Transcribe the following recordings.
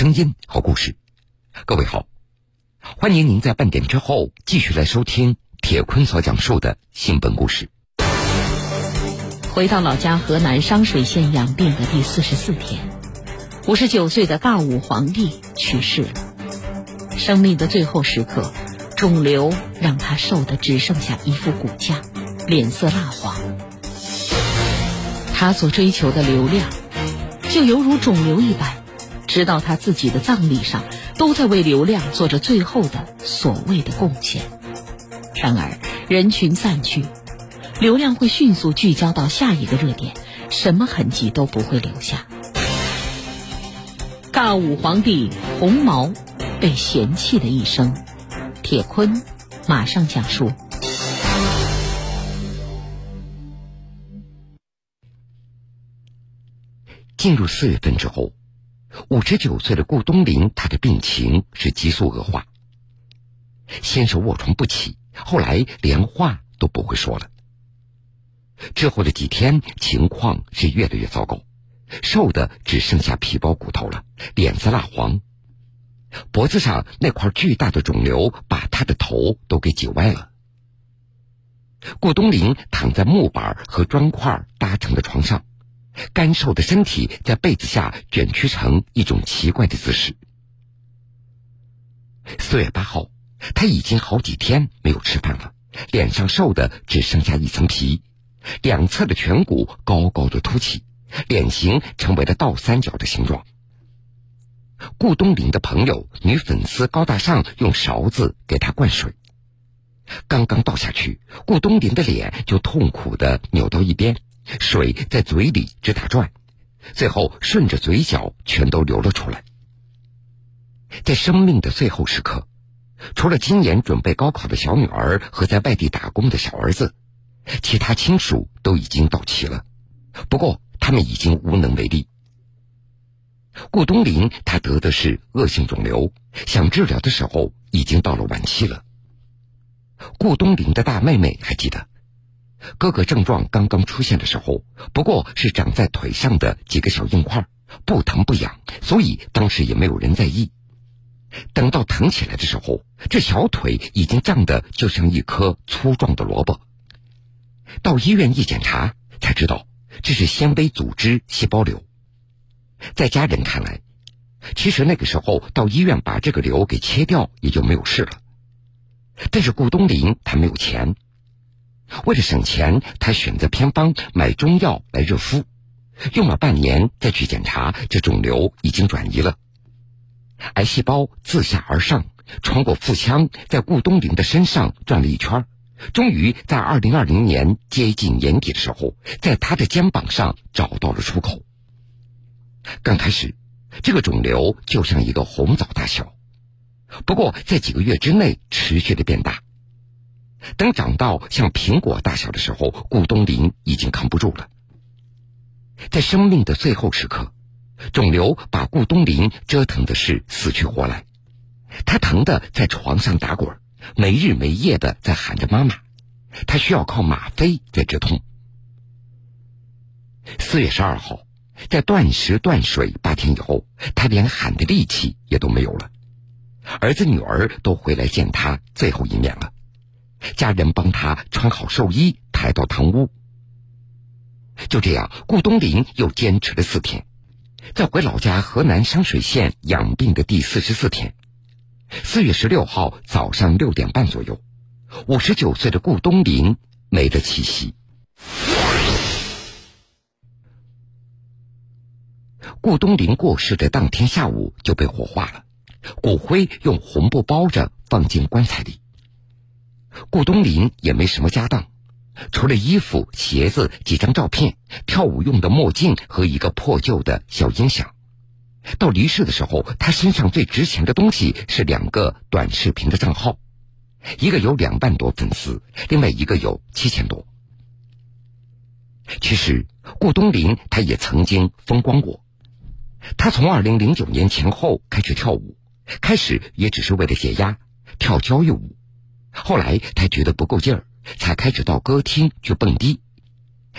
声音和故事。各位好，欢迎您在半点之后继续来收听铁坤所讲述的新本故事。回到老家河南商水县养病的第四十四天，五十九岁的大武皇帝去世了。生命的最后时刻，肿瘤让他瘦的只剩下一副骨架，脸色蜡黄。他所追求的流量，就犹如肿瘤一般，直到他自己的葬礼上，都在为流量做着最后的所谓的贡献。然而，人群散去，流量会迅速聚焦到下一个热点，什么痕迹都不会留下。大武皇帝红毛被嫌弃的一生，铁坤马上讲述。进入四月份之后，五十九岁的顾东林，他的病情是急速恶化。先是卧床不起，后来连话都不会说了。之后的几天，情况是越来越糟糕，瘦的只剩下皮包骨头了，脸色蜡黄，脖子上那块巨大的肿瘤把他的头都给挤歪了。顾东林躺在木板和砖块搭成的床上。干瘦的身体在被子下卷曲成一种奇怪的姿势。四月八号，他已经好几天没有吃饭了，脸上瘦的只剩下一层皮，两侧的颧骨高高的凸起，脸型成为了倒三角的形状。顾东林的朋友女粉丝高大上用勺子给他灌水，刚刚倒下去，顾东林的脸就痛苦的扭到一边。水在嘴里直打转，最后顺着嘴角全都流了出来。在生命的最后时刻，除了今年准备高考的小女儿和在外地打工的小儿子，其他亲属都已经到齐了。不过他们已经无能为力。顾东林他得的是恶性肿瘤，想治疗的时候已经到了晚期了。顾东林的大妹妹还记得。哥哥症状刚刚出现的时候，不过是长在腿上的几个小硬块，不疼不痒，所以当时也没有人在意。等到疼起来的时候，这小腿已经胀得就像一颗粗壮的萝卜。到医院一检查，才知道这是纤维组织细胞瘤。在家人看来，其实那个时候到医院把这个瘤给切掉也就没有事了。但是顾东林他没有钱。为了省钱，他选择偏方买中药来热敷，用了半年再去检查，这肿瘤已经转移了。癌细胞自下而上，穿过腹腔，在顾东林的身上转了一圈，终于在二零二零年接近年底的时候，在他的肩膀上找到了出口。刚开始，这个肿瘤就像一个红枣大小，不过在几个月之内持续的变大。等长到像苹果大小的时候，顾东林已经扛不住了。在生命的最后时刻，肿瘤把顾东林折腾的是死去活来，他疼的在床上打滚，没日没夜的在喊着妈妈，他需要靠吗啡在止痛。四月十二号，在断食断水八天以后，他连喊的力气也都没有了，儿子女儿都回来见他最后一面了。家人帮他穿好寿衣，抬到堂屋。就这样，顾东林又坚持了四天，在回老家河南商水县养病的第四十四天，四月十六号早上六点半左右，五十九岁的顾东林没了气息。顾东林过世的当天下午就被火化了，骨灰用红布包着，放进棺材里。顾东林也没什么家当，除了衣服、鞋子、几张照片、跳舞用的墨镜和一个破旧的小音响。到离世的时候，他身上最值钱的东西是两个短视频的账号，一个有两万多粉丝，另外一个有七千多。其实，顾东林他也曾经风光过，他从二零零九年前后开始跳舞，开始也只是为了解压，跳交谊舞。后来他觉得不够劲儿，才开始到歌厅去蹦迪。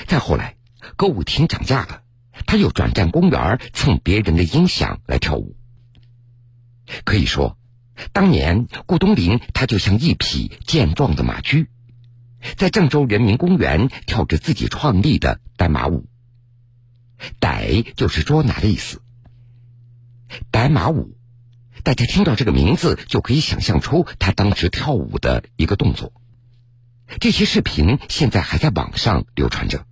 再后来，歌舞厅涨价了，他又转战公园蹭别人的音响来跳舞。可以说，当年顾东林他就像一匹健壮的马驹，在郑州人民公园跳着自己创立的呆马舞。逮就是捉拿的意思。呆马舞，大家听到这个名字就可以想象出他当时跳舞的一个动作。这些视频现在还在网上流传着。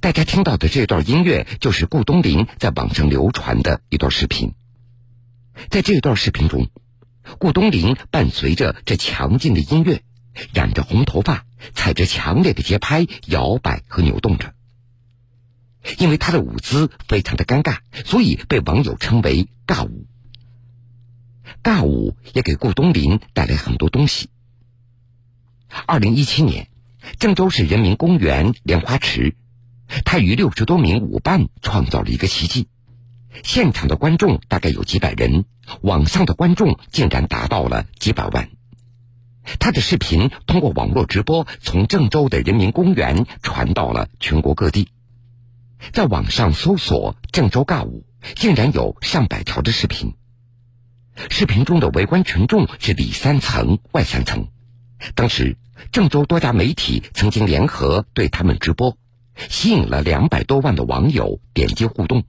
大家听到的这段音乐，就是顾东林在网上流传的一段视频。在这段视频中，顾东林伴随着这强劲的音乐，染着红头发，踩着强烈的节拍摇摆和扭动着。因为他的舞姿非常的尴尬，所以被网友称为“尬舞”。尬舞也给顾东林带来很多东西。二零一七年，郑州市人民公园莲花池。他与六十多名舞伴创造了一个奇迹，现场的观众大概有几百人，网上的观众竟然达到了几百万。他的视频通过网络直播，从郑州的人民公园传到了全国各地。在网上搜索“郑州尬舞”，竟然有上百条的视频。视频中的围观群众是里三层外三层。当时，郑州多家媒体曾经联合对他们直播。吸引了两百多万的网友点击互动，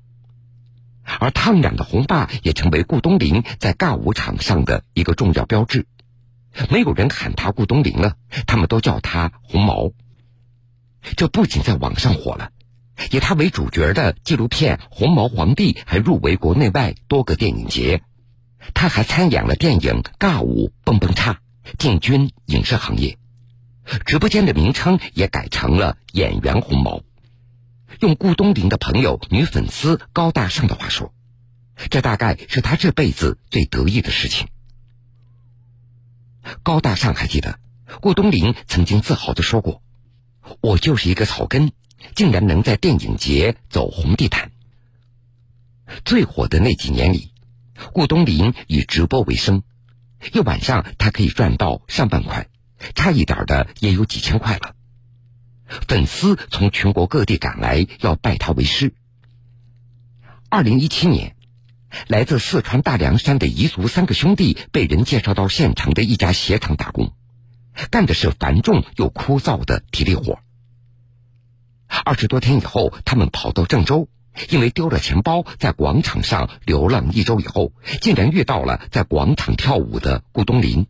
而烫染的红发也成为顾东林在尬舞场上的一个重要标志。没有人喊他顾东林了，他们都叫他红毛。这不仅在网上火了，以他为主角的纪录片《红毛皇帝》还入围国内外多个电影节。他还参演了电影《尬舞蹦蹦叉》，进军影视行业。直播间的名称也改成了“演员红毛”。用顾东林的朋友、女粉丝高大上的话说，这大概是他这辈子最得意的事情。高大上还记得，顾东林曾经自豪的说过：“我就是一个草根，竟然能在电影节走红地毯。”最火的那几年里，顾东林以直播为生，一晚上他可以赚到上万块。差一点的也有几千块了。粉丝从全国各地赶来要拜他为师。二零一七年，来自四川大凉山的彝族三个兄弟被人介绍到县城的一家鞋厂打工，干的是繁重又枯燥的体力活。二十多天以后，他们跑到郑州，因为丢了钱包，在广场上流浪一周以后，竟然遇到了在广场跳舞的顾东林。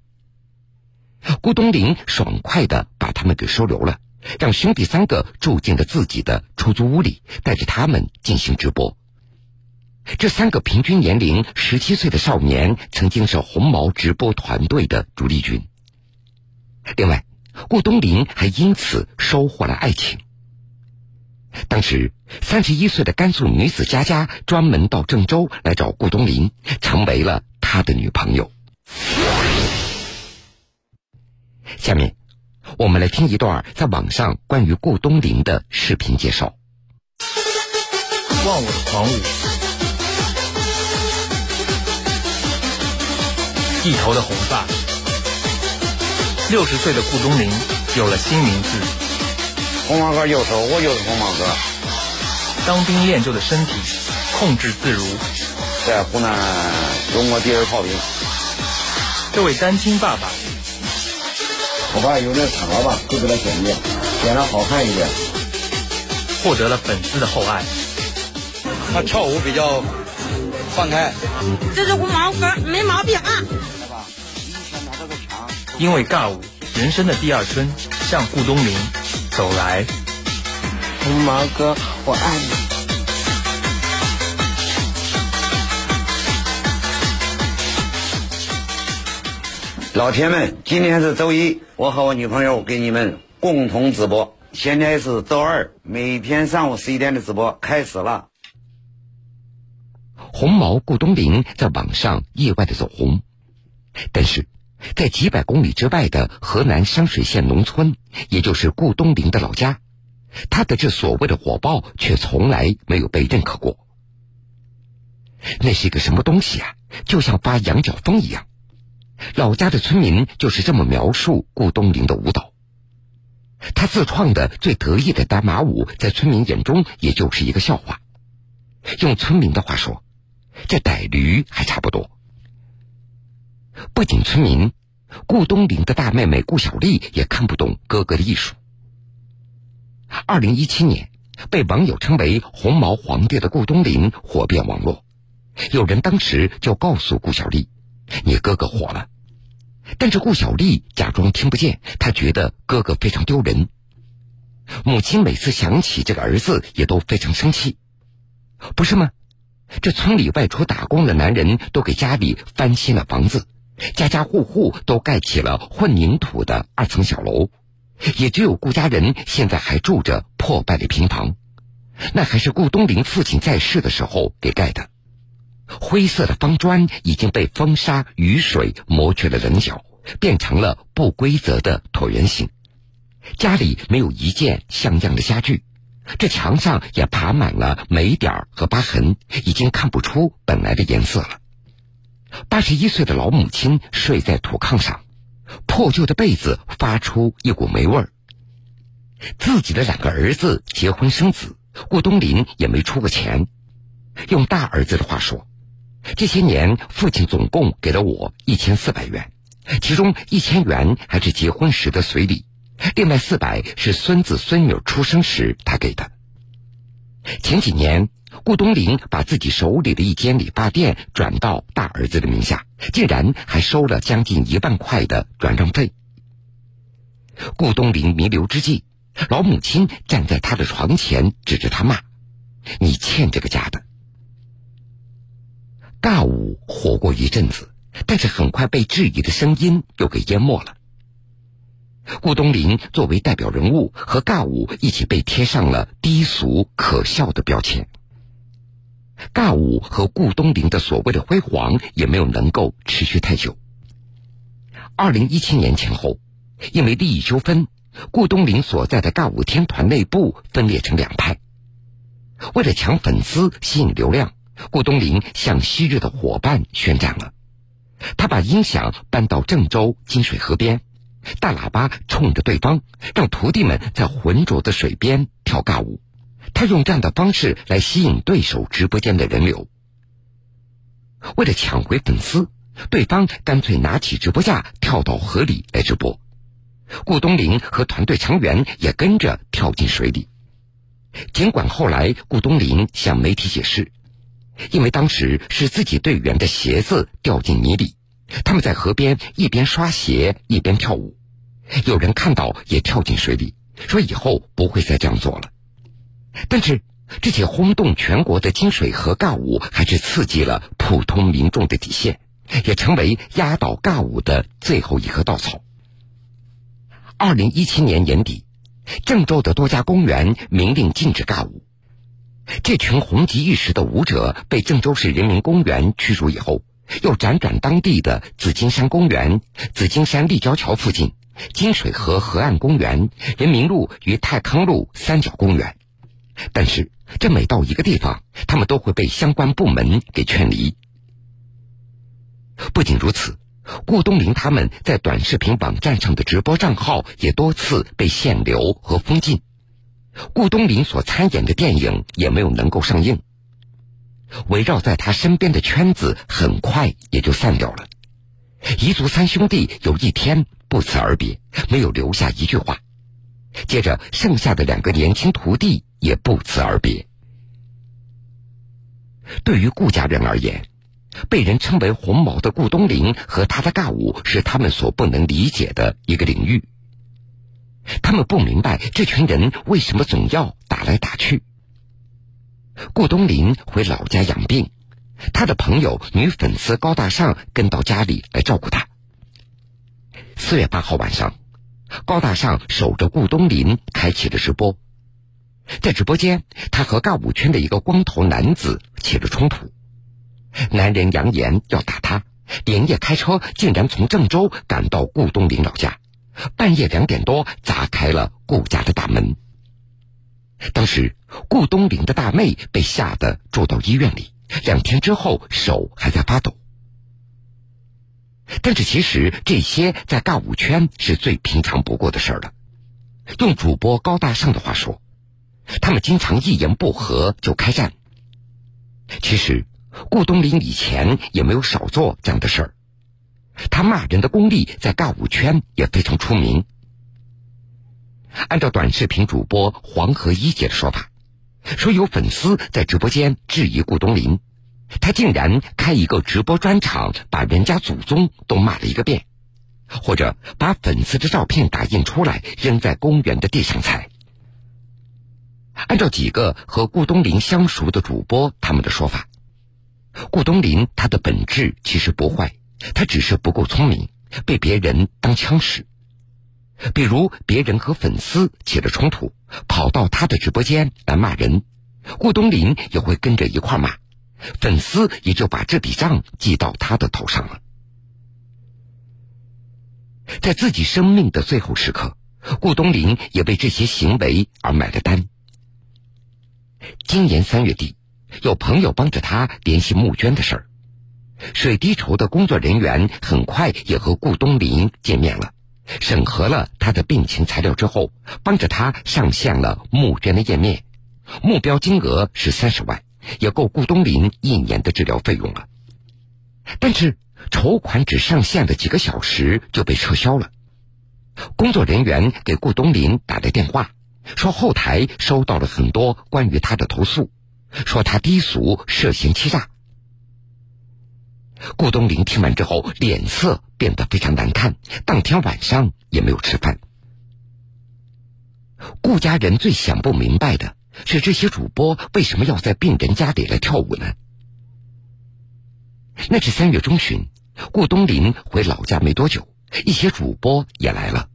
顾东林爽快的把他们给收留了，让兄弟三个住进了自己的出租屋里，带着他们进行直播。这三个平均年龄十七岁的少年，曾经是红毛直播团队的主力军。另外，顾东林还因此收获了爱情。当时，三十一岁的甘肃女子佳佳专门到郑州来找顾东林，成为了他的女朋友。下面，我们来听一段在网上关于顾东林的视频介绍。忘我的狂舞，一头的红发，六十岁的顾东林有了新名字。红毛哥右手，我就是红毛哥。当兵练就的身体，控制自如，在湖南中国第二炮兵。这位单亲爸爸。头发有点长了吧，就给他剪剪，剪了好看一点。获得了粉丝的厚爱。他跳舞比较放开。这是红毛哥，没毛病啊。因为尬舞，人生的第二春向顾东林走来。红毛哥，我爱你。老铁们，今天是周一，我和我女朋友给你们共同直播。现在是周二，每天上午十一点的直播开始了。红毛顾东林在网上意外的走红，但是在几百公里之外的河南商水县农村，也就是顾东林的老家，他的这所谓的火爆却从来没有被认可过。那是一个什么东西啊？就像发羊角风一样。老家的村民就是这么描述顾东林的舞蹈。他自创的最得意的单马舞，在村民眼中也就是一个笑话。用村民的话说，这逮驴还差不多。不仅村民，顾东林的大妹妹顾小丽也看不懂哥哥的艺术。二零一七年，被网友称为“红毛皇帝”的顾东林火遍网络，有人当时就告诉顾小丽：“你哥哥火了。”但是顾小丽假装听不见，她觉得哥哥非常丢人。母亲每次想起这个儿子，也都非常生气，不是吗？这村里外出打工的男人都给家里翻新了房子，家家户户都盖起了混凝土的二层小楼，也只有顾家人现在还住着破败的平房，那还是顾东林父亲在世的时候给盖的。灰色的方砖已经被风沙、雨水磨去了棱角，变成了不规则的椭圆形。家里没有一件像样的家具，这墙上也爬满了霉点和疤痕，已经看不出本来的颜色了。八十一岁的老母亲睡在土炕上，破旧的被子发出一股霉味儿。自己的两个儿子结婚生子，顾东林也没出过钱。用大儿子的话说。这些年，父亲总共给了我一千四百元，其中一千元还是结婚时的随礼，另外四百是孙子孙女出生时他给的。前几年，顾东林把自己手里的一间理发店转到大儿子的名下，竟然还收了将近一万块的转让费。顾东林弥留之际，老母亲站在他的床前，指着他骂：“你欠这个家的。”尬舞火过一阵子，但是很快被质疑的声音又给淹没了。顾东林作为代表人物，和尬舞一起被贴上了低俗可笑的标签。尬舞和顾东林的所谓的辉煌也没有能够持续太久。二零一七年前后，因为利益纠纷，顾东林所在的尬舞天团内部分裂成两派，为了抢粉丝、吸引流量。顾东林向昔日的伙伴宣战了，他把音响搬到郑州金水河边，大喇叭冲着对方，让徒弟们在浑浊的水边跳尬舞。他用这样的方式来吸引对手直播间的人流。为了抢回粉丝，对方干脆拿起直播架跳到河里来直播，顾东林和团队成员也跟着跳进水里。尽管后来顾东林向媒体解释。因为当时是自己队员的鞋子掉进泥里，他们在河边一边刷鞋一边跳舞，有人看到也跳进水里，说以后不会再这样做了。但是这起轰动全国的金水河尬舞还是刺激了普通民众的底线，也成为压倒尬舞的最后一棵稻草。二零一七年年底，郑州的多家公园明令禁止尬舞。这群红极一时的舞者被郑州市人民公园驱逐以后，又辗转当地的紫金山公园、紫金山立交桥附近、金水河河岸公园、人民路与泰康路三角公园。但是，这每到一个地方，他们都会被相关部门给劝离。不仅如此，顾东林他们在短视频网站上的直播账号也多次被限流和封禁。顾东林所参演的电影也没有能够上映，围绕在他身边的圈子很快也就散掉了。彝族三兄弟有一天不辞而别，没有留下一句话。接着，剩下的两个年轻徒弟也不辞而别。对于顾家人而言，被人称为“红毛”的顾东林和他的尬舞是他们所不能理解的一个领域。他们不明白这群人为什么总要打来打去。顾东林回老家养病，他的朋友女粉丝高大上跟到家里来照顾他。四月八号晚上，高大上守着顾东林开启了直播，在直播间，他和尬舞圈的一个光头男子起了冲突，男人扬言要打他，连夜开车竟然从郑州赶到顾东林老家。半夜两点多，砸开了顾家的大门。当时，顾东林的大妹被吓得住到医院里，两天之后手还在发抖。但是其实这些在尬舞圈是最平常不过的事儿了。用主播高大上的话说，他们经常一言不合就开战。其实顾东林以前也没有少做这样的事儿，他骂人的功力在尬舞圈也非常出名。按照短视频主播黄河一姐的说法，说有粉丝在直播间质疑顾东林，他竟然开一个直播专场，把人家祖宗都骂了一个遍，或者把粉丝的照片打印出来扔在公园的地上踩。按照几个和顾东林相熟的主播他们的说法，顾东林他的本质其实不坏，他只是不够聪明，被别人当枪使。比如别人和粉丝起了冲突，跑到他的直播间来骂人，顾东林也会跟着一块骂，粉丝也就把这笔账记到他的头上了。在自己生命的最后时刻，顾东林也为这些行为而买了单。今年三月底，有朋友帮着他联系募捐的事儿，水滴筹的工作人员很快也和顾东林见面了。审核了他的病情材料之后，帮着他上线了募捐的页面，目标金额是三十万，也够顾东林一年的治疗费用了。但是筹款只上线了几个小时就被撤销了。工作人员给顾东林打了电话，说后台收到了很多关于他的投诉，说他低俗涉嫌欺诈。顾东林听完之后，脸色变得非常难看，当天晚上也没有吃饭。顾家人最想不明白的是，这些主播为什么要在病人家里来跳舞呢？那是三月中旬，顾东林回老家没多久，一些主播也来了。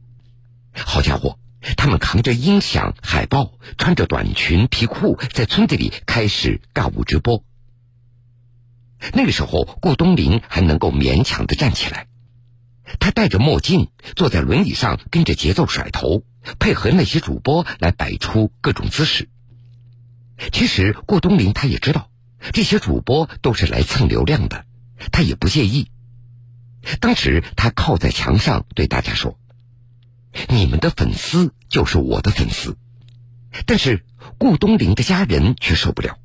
好家伙，他们扛着音响、海报，穿着短裙、皮裤，在村子里开始尬舞直播。那个时候，顾东林还能够勉强的站起来。他戴着墨镜，坐在轮椅上，跟着节奏甩头，配合那些主播来摆出各种姿势。其实，顾东林他也知道，这些主播都是来蹭流量的，他也不介意。当时，他靠在墙上对大家说：“你们的粉丝就是我的粉丝。”但是，顾东林的家人却受不了。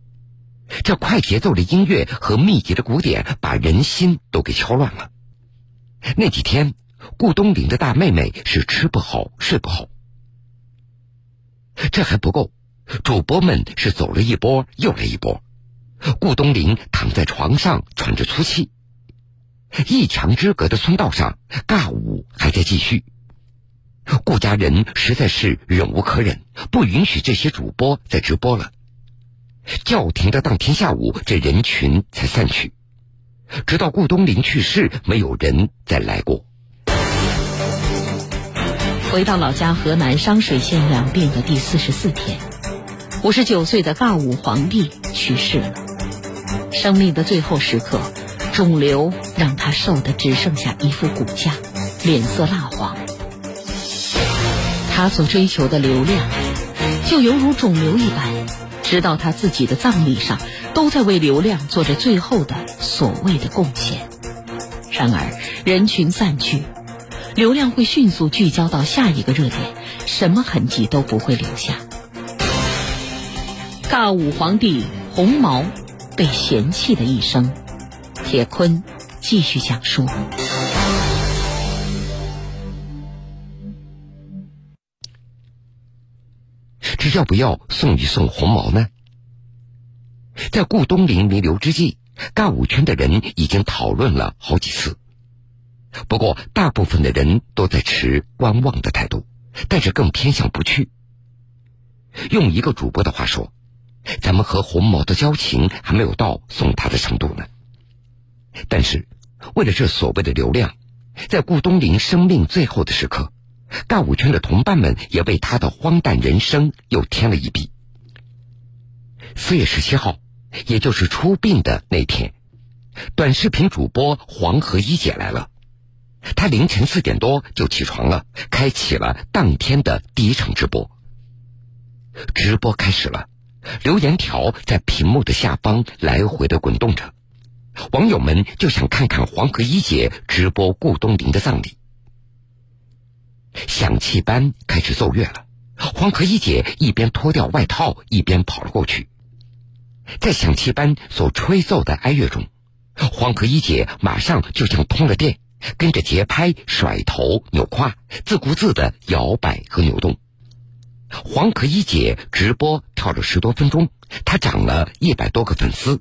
这快节奏的音乐和密集的鼓点，把人心都给敲乱了。那几天，顾东林的大妹妹是吃不好、睡不好。这还不够，主播们是走了一波又来一波。顾东林躺在床上喘着粗气，一墙之隔的村道上，尬舞还在继续。顾家人实在是忍无可忍，不允许这些主播再直播了。叫停的当天下午，这人群才散去。直到顾东林去世，没有人再来过。回到老家河南商水县养病的第四十四天，五十九岁的尬舞皇帝去世了。生命的最后时刻，肿瘤让他瘦的只剩下一副骨架，脸色蜡黄。他所追求的流量，就犹如肿瘤一般。直到他自己的葬礼上，都在为流量做着最后的所谓的贡献。然而，人群散去，流量会迅速聚焦到下一个热点，什么痕迹都不会留下。尬舞皇帝红毛被嫌弃的一生，铁坤继续讲述。这要不要送一送红毛呢？在顾东林弥留之际，尬舞圈的人已经讨论了好几次。不过，大部分的人都在持观望的态度，但是更偏向不去。用一个主播的话说：“咱们和红毛的交情还没有到送他的程度呢。”但是，为了这所谓的流量，在顾东林生命最后的时刻。尬舞圈的同伴们也为他的荒诞人生又添了一笔。四月十七号，也就是出殡的那天，短视频主播黄河一姐来了。她凌晨四点多就起床了，开启了当天的第一场直播。直播开始了，留言条在屏幕的下方来回的滚动着，网网友们就想看看黄河一姐直播顾东林的葬礼。响器班开始奏乐了，黄河一姐一边脱掉外套，一边跑了过去。在响器班所吹奏的哀乐中，黄河一姐马上就像通了电，跟着节拍甩头扭胯，自顾自的摇摆和扭动。黄河一姐直播跳了十多分钟，她涨了一百多个粉丝。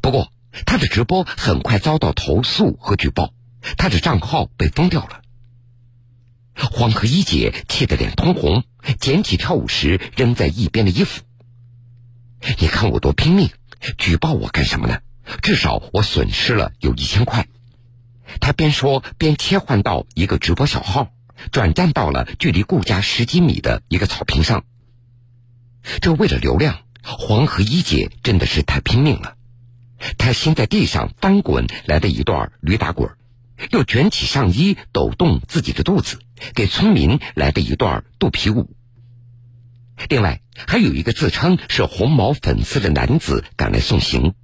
不过，她的直播很快遭到投诉和举报，她的账号被封掉了。黄河一姐气得脸通红，捡起跳舞时扔在一边的衣服。你看我多拼命，举报我干什么呢？至少我损失了有一千块。她边说边切换到一个直播小号。转战到了距离顾家十几米的一个草坪上。这为了流量，黄河一姐真的是太拼命了。她先在地上翻滚来了一段驴打滚，又卷起上衣抖动自己的肚子，给村民来了一段肚皮舞。另外，还有一个自称是红毛粉丝的男子赶来送行，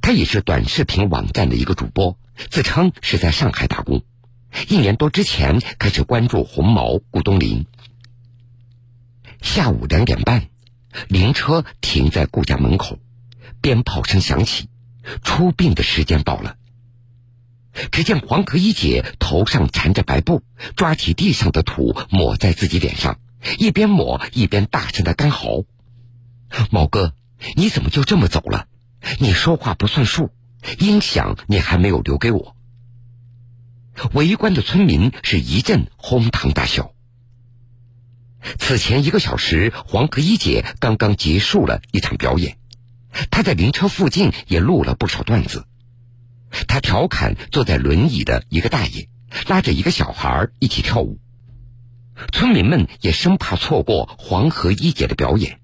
他也是短视频网站的一个主播，自称是在上海打工。一年多之前开始关注红毛顾东林。下午两点半，灵车停在顾家门口，鞭炮声响起，出殡的时间到了。只见黄河一姐头上缠着白布，抓起地上的土抹在自己脸上，一边抹一边大声的干嚎：“毛哥，你怎么就这么走了？你说话不算数，音响你还没有留给我。”围观的村民是一阵哄堂大笑。此前一个小时，黄河一姐刚刚结束了一场表演，她在灵车附近也录了不少段子。他调侃坐在轮椅的一个大爷，拉着一个小孩一起跳舞。村民们也生怕错过黄河一姐的表演，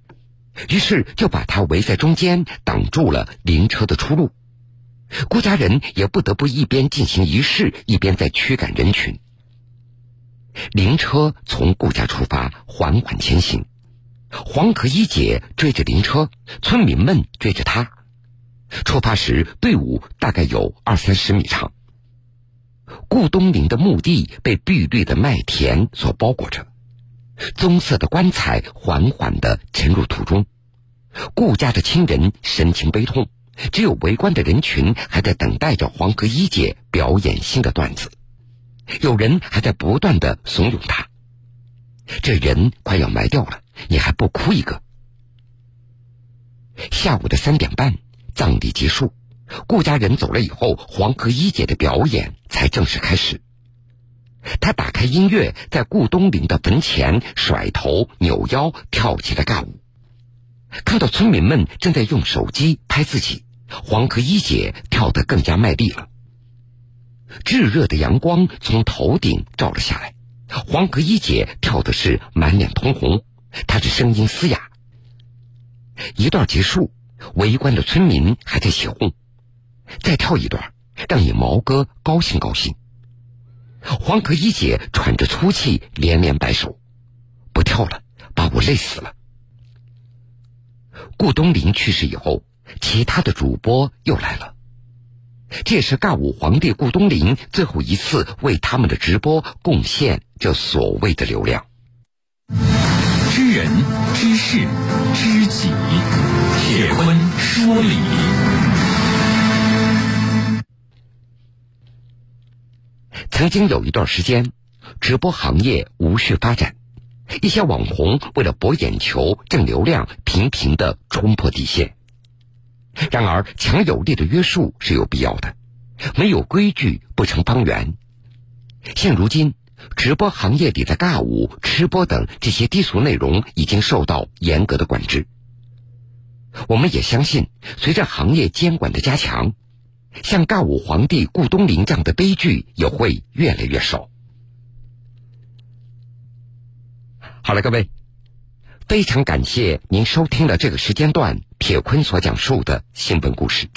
于是就把她围在中间，挡住了灵车的出路。顾家人也不得不一边进行仪式，一边在驱赶人群。灵车从顾家出发，缓缓前行。黄河一姐追着灵车，村民们追着她。出发时，队伍大概有二三十米长。顾东林的墓地被碧绿的麦田所包裹着，棕色的棺材缓缓的沉入土中。顾家的亲人神情悲痛。只有围观的人群还在等待着黄河一姐表演新的段子，有人还在不断的怂恿他。这人快要埋掉了，你还不哭一个？下午的三点半，葬礼结束，顾家人走了以后，黄河一姐的表演才正式开始。她打开音乐，在顾东林的坟前甩头扭腰，跳起了尬舞。看到村民们正在用手机拍自己。黄河一姐跳得更加卖力了。炙热的阳光从头顶照了下来，黄河一姐跳的是满脸通红，她的声音嘶哑。一段结束，围观的村民还在起哄：“再跳一段，让你毛哥高兴高兴。”黄河一姐喘着粗气，连连摆手：“不跳了，把我累死了。”顾东林去世以后。其他的主播又来了，这是尬舞皇帝顾东林最后一次为他们的直播贡献这所谓的流量。知人知事知己，铁坤说理。曾经有一段时间，直播行业无序发展，一些网红为了博眼球、挣流量，频频的冲破底线。然而，强有力的约束是有必要的，没有规矩不成方圆。现如今，直播行业里的尬舞、吃播等这些低俗内容已经受到严格的管制。我们也相信，随着行业监管的加强，像尬舞皇帝顾东林这样的悲剧也会越来越少。好了，各位。非常感谢您收听了这个时间段铁坤所讲述的新闻故事。